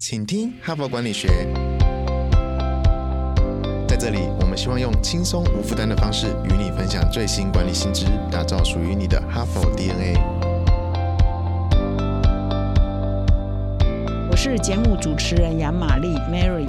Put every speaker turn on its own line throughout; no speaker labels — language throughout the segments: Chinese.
请听哈佛管理学。在这里，我们希望用轻松无负担的方式与你分享最新管理新知，打造属于你的哈佛 DNA。
我是节目主持人杨玛丽 Mary。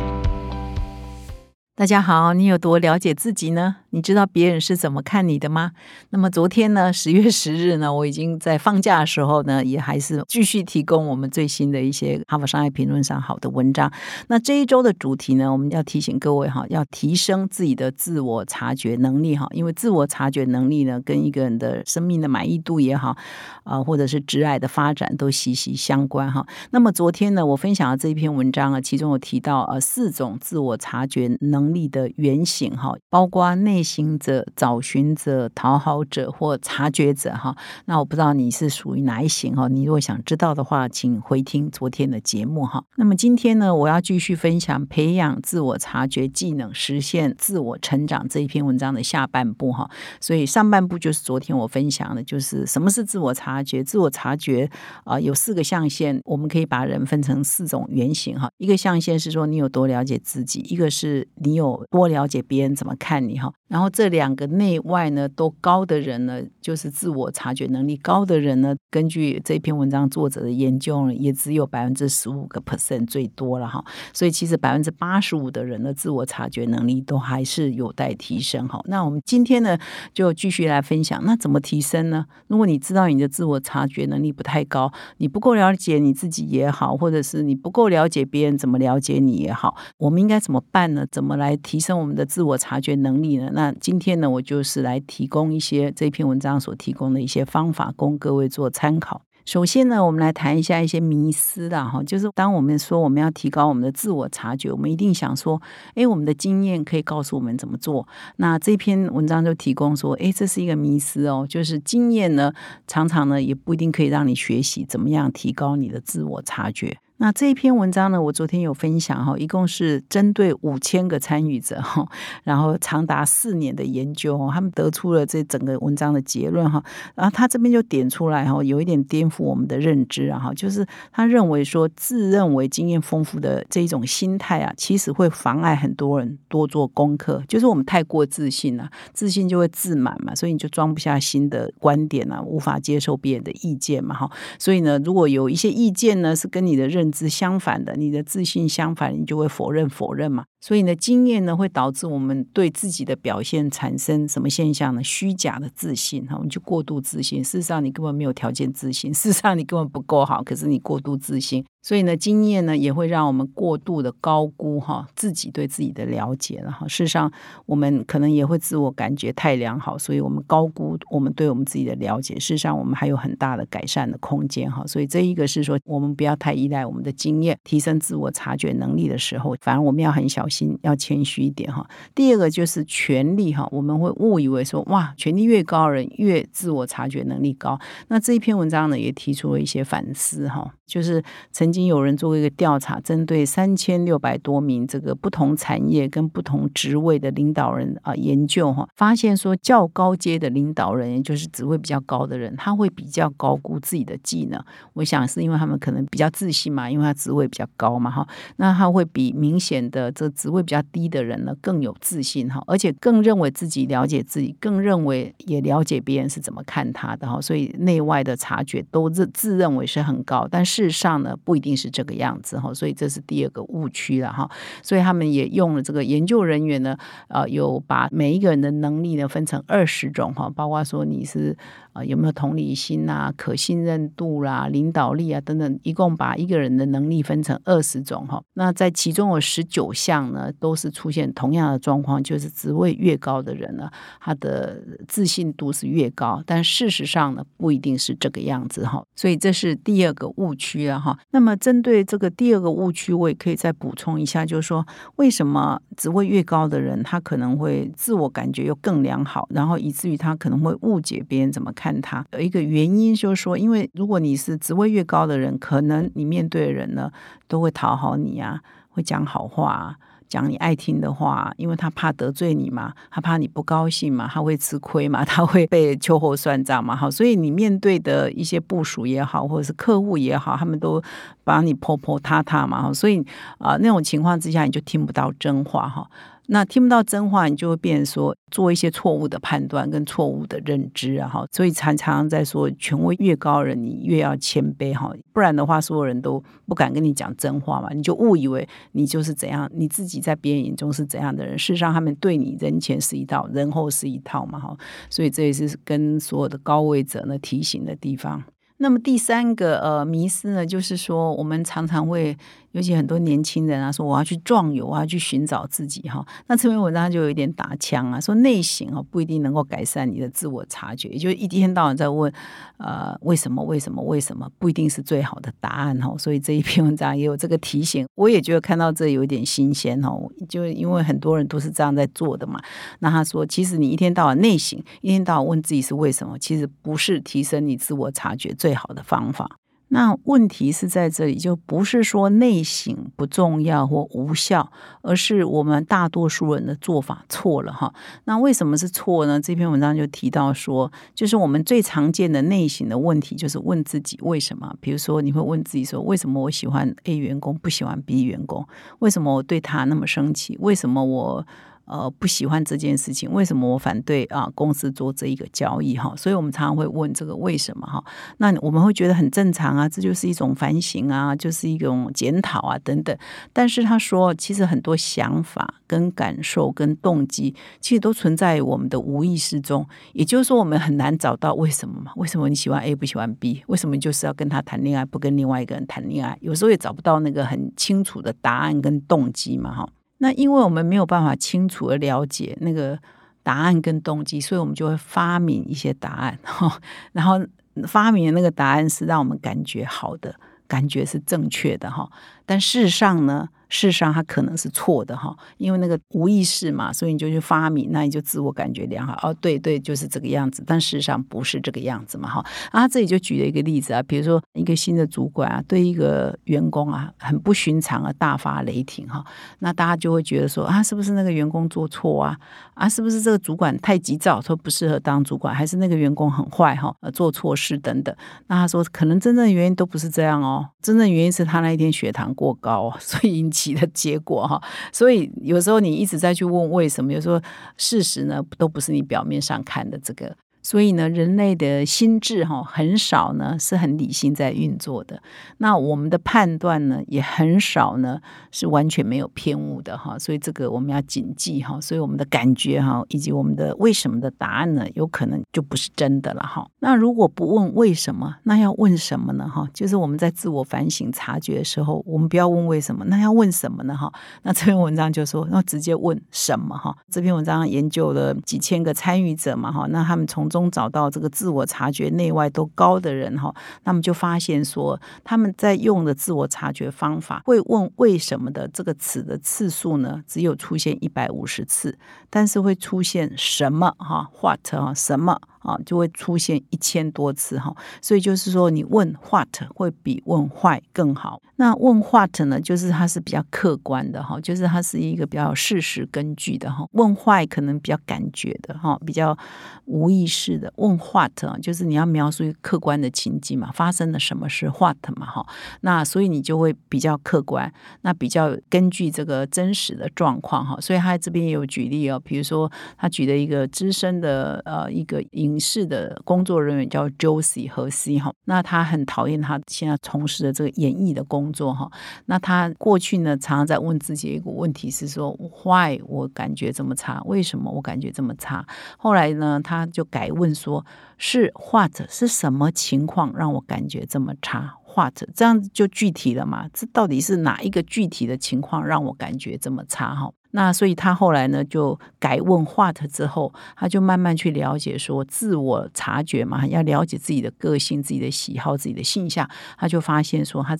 大家好，你有多了解自己呢？你知道别人是怎么看你的吗？那么昨天呢，十月十日呢，我已经在放假的时候呢，也还是继续提供我们最新的一些哈佛商业评论上好的文章。那这一周的主题呢，我们要提醒各位哈，要提升自己的自我察觉能力哈，因为自我察觉能力呢，跟一个人的生命的满意度也好啊，或者是挚爱的发展都息息相关哈。那么昨天呢，我分享的这一篇文章啊，其中有提到呃四种自我察觉能。力的原型哈，包括内行者、找寻者、讨好者或察觉者哈。那我不知道你是属于哪一型哈？你如果想知道的话，请回听昨天的节目哈。那么今天呢，我要继续分享培养自我察觉技能，实现自我成长这一篇文章的下半部哈。所以上半部就是昨天我分享的，就是什么是自我察觉。自我察觉啊，有四个象限，我们可以把人分成四种原型哈。一个象限是说你有多了解自己，一个是你。有多了解别人怎么看你哈，然后这两个内外呢都高的人呢，就是自我察觉能力高的人呢，根据这篇文章作者的研究呢，也只有百分之十五个 percent 最多了哈，所以其实百分之八十五的人的自我察觉能力都还是有待提升哈。那我们今天呢就继续来分享，那怎么提升呢？如果你知道你的自我察觉能力不太高，你不够了解你自己也好，或者是你不够了解别人怎么了解你也好，我们应该怎么办呢？怎么来？来提升我们的自我察觉能力呢？那今天呢，我就是来提供一些这篇文章所提供的一些方法，供各位做参考。首先呢，我们来谈一下一些迷思啦，哈，就是当我们说我们要提高我们的自我察觉，我们一定想说，哎，我们的经验可以告诉我们怎么做。那这篇文章就提供说，哎，这是一个迷思哦，就是经验呢，常常呢也不一定可以让你学习怎么样提高你的自我察觉。那这一篇文章呢，我昨天有分享哈，一共是针对五千个参与者哈，然后长达四年的研究哦，他们得出了这整个文章的结论哈，然后他这边就点出来哈，有一点颠覆我们的认知啊哈，就是他认为说自认为经验丰富的这一种心态啊，其实会妨碍很多人多做功课，就是我们太过自信了，自信就会自满嘛，所以你就装不下新的观点啊，无法接受别人的意见嘛哈，所以呢，如果有一些意见呢是跟你的认是相反的，你的自信相反，你就会否认否认嘛。所以呢，经验呢会导致我们对自己的表现产生什么现象呢？虚假的自信哈，我们就过度自信。事实上，你根本没有条件自信，事实上你根本不够好，可是你过度自信。所以呢，经验呢也会让我们过度的高估哈自己对自己的了解了哈。事实上，我们可能也会自我感觉太良好，所以我们高估我们对我们自己的了解。事实上，我们还有很大的改善的空间哈。所以这一个是说，我们不要太依赖我们的经验，提升自我察觉能力的时候，反而我们要很小心，要谦虚一点哈。第二个就是权力哈，我们会误以为说哇，权力越高人越自我察觉能力高。那这一篇文章呢，也提出了一些反思哈，就是曾。经有人做过一个调查，针对三千六百多名这个不同产业跟不同职位的领导人啊研究哈，发现说较高阶的领导人，也就是职位比较高的人，他会比较高估自己的技能。我想是因为他们可能比较自信嘛，因为他职位比较高嘛哈。那他会比明显的这职位比较低的人呢更有自信哈，而且更认为自己了解自己，更认为也了解别人是怎么看他的哈。所以内外的察觉都自自认为是很高，但事实上呢不。一定是这个样子哈，所以这是第二个误区了哈。所以他们也用了这个研究人员呢，呃，有把每一个人的能力呢分成二十种哈，包括说你是啊。有没有同理心啊、可信任度啦、领导力啊等等，一共把一个人的能力分成二十种哈。那在其中有十九项呢，都是出现同样的状况，就是职位越高的人呢，他的自信度是越高。但事实上呢，不一定是这个样子哈。所以这是第二个误区啊哈。那么针对这个第二个误区，我也可以再补充一下，就是说为什么职位越高的人，他可能会自我感觉又更良好，然后以至于他可能会误解别人怎么看。他有一个原因，就是说，因为如果你是职位越高的人，可能你面对的人呢都会讨好你啊。会讲好话。讲你爱听的话，因为他怕得罪你嘛，他怕你不高兴嘛，他会吃亏嘛，他会被秋后算账嘛，好，所以你面对的一些部署也好，或者是客户也好，他们都把你泼泼塌塌嘛，所以啊，那种情况之下，你就听不到真话哈。那听不到真话，你就会变说做一些错误的判断跟错误的认知啊！哈，所以常常在说权威越高人，你越要谦卑哈，不然的话，所有人都不敢跟你讲真话嘛，你就误以为你就是怎样，你自己在别人眼中是怎样的人，事实上他们对你人前是一套，人后是一套嘛！哈，所以这也是跟所有的高位者呢提醒的地方。那么第三个呃迷思呢，就是说我们常常会。尤其很多年轻人啊，说我要去壮游，我要去寻找自己哈。那这篇文章就有一点打枪啊，说内省哦不一定能够改善你的自我察觉，也就一天到晚在问呃为什么为什么为什么，不一定是最好的答案哈。所以这一篇文章也有这个提醒，我也觉得看到这有点新鲜哦，就因为很多人都是这样在做的嘛。那他说，其实你一天到晚内省，一天到晚问自己是为什么，其实不是提升你自我察觉最好的方法。那问题是在这里，就不是说内省不重要或无效，而是我们大多数人的做法错了哈。那为什么是错呢？这篇文章就提到说，就是我们最常见的内省的问题，就是问自己为什么。比如说，你会问自己说，为什么我喜欢 A 员工，不喜欢 B 员工？为什么我对他那么生气？为什么我？呃，不喜欢这件事情，为什么我反对啊？公司做这一个交易哈，所以我们常常会问这个为什么哈？那我们会觉得很正常啊，这就是一种反省啊，就是一种检讨啊等等。但是他说，其实很多想法、跟感受、跟动机，其实都存在我们的无意识中。也就是说，我们很难找到为什么嘛？为什么你喜欢 A 不喜欢 B？为什么就是要跟他谈恋爱，不跟另外一个人谈恋爱？有时候也找不到那个很清楚的答案跟动机嘛哈。那因为我们没有办法清楚的了解那个答案跟动机，所以我们就会发明一些答案哈，然后发明的那个答案是让我们感觉好的，感觉是正确的哈，但事实上呢？事实上，它可能是错的哈，因为那个无意识嘛，所以你就去发明，那你就自我感觉良好哦，对对，就是这个样子。但事实上不是这个样子嘛哈。啊，这里就举了一个例子啊，比如说一个新的主管啊，对一个员工啊很不寻常啊，大发雷霆哈，那大家就会觉得说啊，是不是那个员工做错啊？啊，是不是这个主管太急躁，说不适合当主管？还是那个员工很坏哈，做错事等等？那他说，可能真正的原因都不是这样哦，真正原因是他那一天血糖过高，所以引起。的结果哈，所以有时候你一直在去问为什么，有时候事实呢都不是你表面上看的这个。所以呢，人类的心智哈很少呢是很理性在运作的。那我们的判断呢也很少呢是完全没有偏误的哈。所以这个我们要谨记哈。所以我们的感觉哈以及我们的为什么的答案呢，有可能就不是真的了哈。那如果不问为什么，那要问什么呢哈？就是我们在自我反省察觉的时候，我们不要问为什么，那要问什么呢哈？那这篇文章就说，那直接问什么哈？这篇文章研究了几千个参与者嘛哈，那他们从中找到这个自我察觉内外都高的人哈，那么就发现说他们在用的自我察觉方法会问为什么的这个词的次数呢，只有出现一百五十次，但是会出现什么哈，what 哈什么。啊，就会出现一千多次哈，所以就是说，你问 what 会比问 why 更好。那问 what 呢，就是它是比较客观的哈，就是它是一个比较事实根据的哈。问 why 可能比较感觉的哈，比较无意识的。问 what 就是你要描述一个客观的情境嘛，发生了什么事 what 嘛哈。那所以你就会比较客观，那比较根据这个真实的状况哈。所以他这边也有举例哦，比如说他举的一个资深的呃一个影视的工作人员叫 Josie 和 C 哈，那他很讨厌他现在从事的这个演艺的工作哈。那他过去呢，常常在问自己一个问题是说，Why 我感觉这么差？为什么我感觉这么差？后来呢，他就改问说，是或者是什么情况让我感觉这么差？画者这样子就具体了嘛？这到底是哪一个具体的情况让我感觉这么差？哈？那所以他后来呢，就改问 what 之后，他就慢慢去了解说自我察觉嘛，要了解自己的个性、自己的喜好、自己的性向，他就发现说他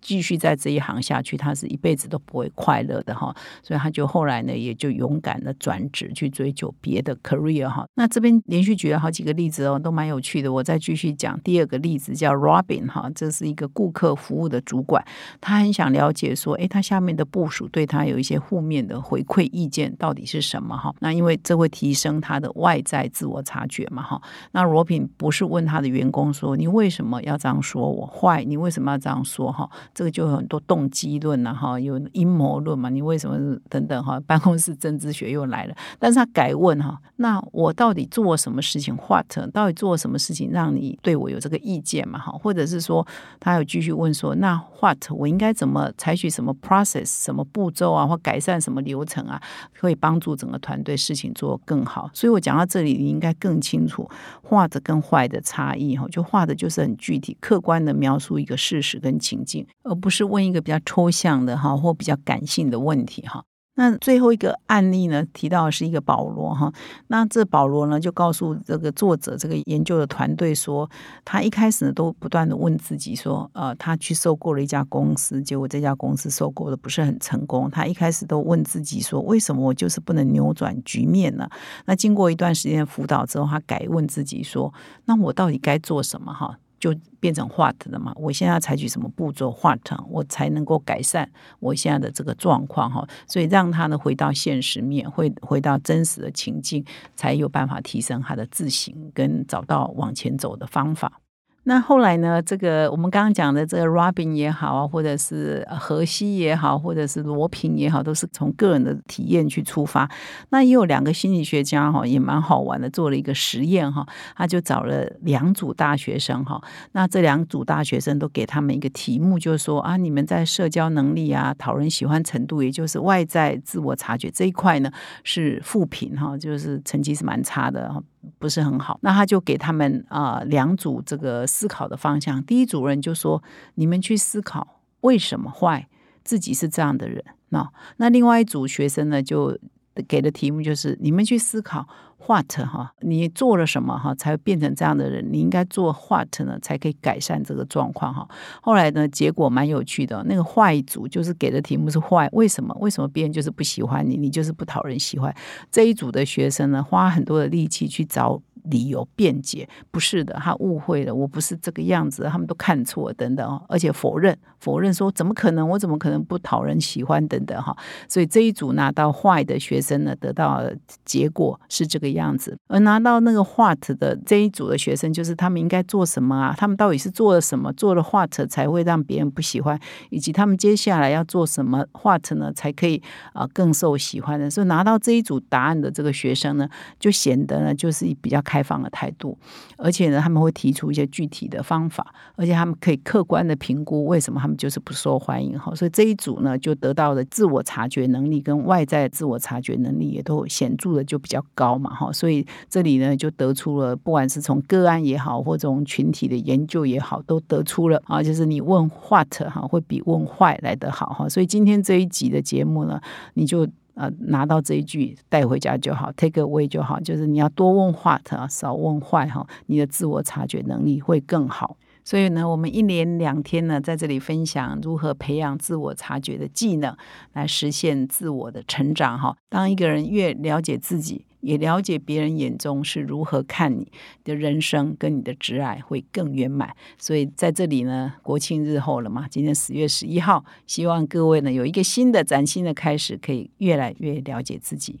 继续在这一行下去，他是一辈子都不会快乐的哈。所以他就后来呢，也就勇敢的转职去追求别的 career 哈。那这边连续举了好几个例子哦，都蛮有趣的。我再继续讲第二个例子，叫 Robin 哈，这是一个顾客服务的主管，他很想了解说，诶，他下面的部署对他有一些负面的。回馈意见到底是什么哈？那因为这会提升他的外在自我察觉嘛哈？那罗品不是问他的员工说你为什么要这样说我坏？你为什么要这样说哈？这个就有很多动机论呐哈，有阴谋论嘛？你为什么等等哈？办公室政治学又来了，但是他改问哈，那我到底做什么事情？What 到底做什么事情让你对我有这个意见嘛哈？或者是说他有继续问说那 What 我应该怎么采取什么 process 什么步骤啊或改善什么流？流程啊，可以帮助整个团队事情做更好。所以我讲到这里，你应该更清楚画的跟坏的差异哈。就画的就是很具体、客观的描述一个事实跟情境，而不是问一个比较抽象的哈或比较感性的问题哈。那最后一个案例呢，提到是一个保罗哈。那这保罗呢，就告诉这个作者这个研究的团队说，他一开始呢都不断的问自己说，呃，他去收购了一家公司，结果这家公司收购的不是很成功。他一开始都问自己说，为什么我就是不能扭转局面呢？那经过一段时间的辅导之后，他改问自己说，那我到底该做什么哈？就变成 what 了嘛？我现在要采取什么步骤 what 我才能够改善我现在的这个状况哈？所以让他呢回到现实面，会回到真实的情境，才有办法提升他的自省，跟找到往前走的方法。那后来呢？这个我们刚刚讲的这个 Robin 也好啊，或者是荷西也好，或者是罗平也好，都是从个人的体验去出发。那也有两个心理学家哈，也蛮好玩的，做了一个实验哈。他就找了两组大学生哈，那这两组大学生都给他们一个题目，就是说啊，你们在社交能力啊、讨人喜欢程度，也就是外在自我察觉这一块呢，是负评哈，就是成绩是蛮差的。不是很好，那他就给他们啊两组这个思考的方向。第一组人就说：“你们去思考为什么坏，自己是这样的人。”那那另外一组学生呢，就给的题目就是：“你们去思考。” What 哈，你做了什么哈，才会变成这样的人？你应该做 What 呢，才可以改善这个状况哈。后来呢，结果蛮有趣的。那个坏组就是给的题目是坏，为什么？为什么别人就是不喜欢你？你就是不讨人喜欢？这一组的学生呢，花很多的力气去找。理由辩解不是的，他误会了，我不是这个样子，他们都看错等等而且否认否认说怎么可能，我怎么可能不讨人喜欢等等哈，所以这一组拿到坏的学生呢，得到结果是这个样子，而拿到那个 what 的这一组的学生，就是他们应该做什么啊？他们到底是做了什么？做了 what 才会让别人不喜欢，以及他们接下来要做什么 what 呢，才可以啊更受喜欢的？所以拿到这一组答案的这个学生呢，就显得呢就是比较开。开放的态度，而且呢，他们会提出一些具体的方法，而且他们可以客观的评估为什么他们就是不受欢迎哈。所以这一组呢，就得到了自我察觉能力跟外在自我察觉能力也都显著的就比较高嘛哈。所以这里呢，就得出了不管是从个案也好，或从群体的研究也好，都得出了啊，就是你问 what 哈，会比问坏来得好哈。所以今天这一集的节目呢，你就。呃，拿到这一句带回家就好，take away 就好，就是你要多问 what，少问坏哈，你的自我察觉能力会更好。所以呢，我们一连两天呢，在这里分享如何培养自我察觉的技能，来实现自我的成长哈。当一个人越了解自己。也了解别人眼中是如何看你的人生，跟你的挚爱会更圆满。所以在这里呢，国庆日后了嘛，今天十月十一号，希望各位呢有一个新的崭新的开始，可以越来越了解自己。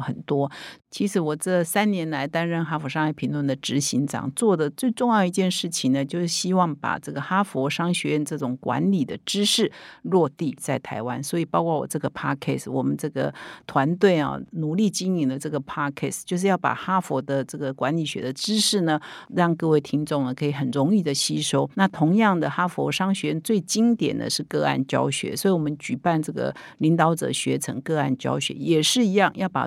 很多。其实我这三年来担任哈佛商业评论的执行长，做的最重要一件事情呢，就是希望把这个哈佛商学院这种管理的知识落地在台湾。所以，包括我这个 podcast，我们这个团队啊，努力经营的这个 podcast，就是要把哈佛的这个管理学的知识呢，让各位听众呢可以很容易的吸收。那同样的，哈佛商学院最经典的是个案教学，所以我们举办这个领导者学成个案教学，也是一样，要把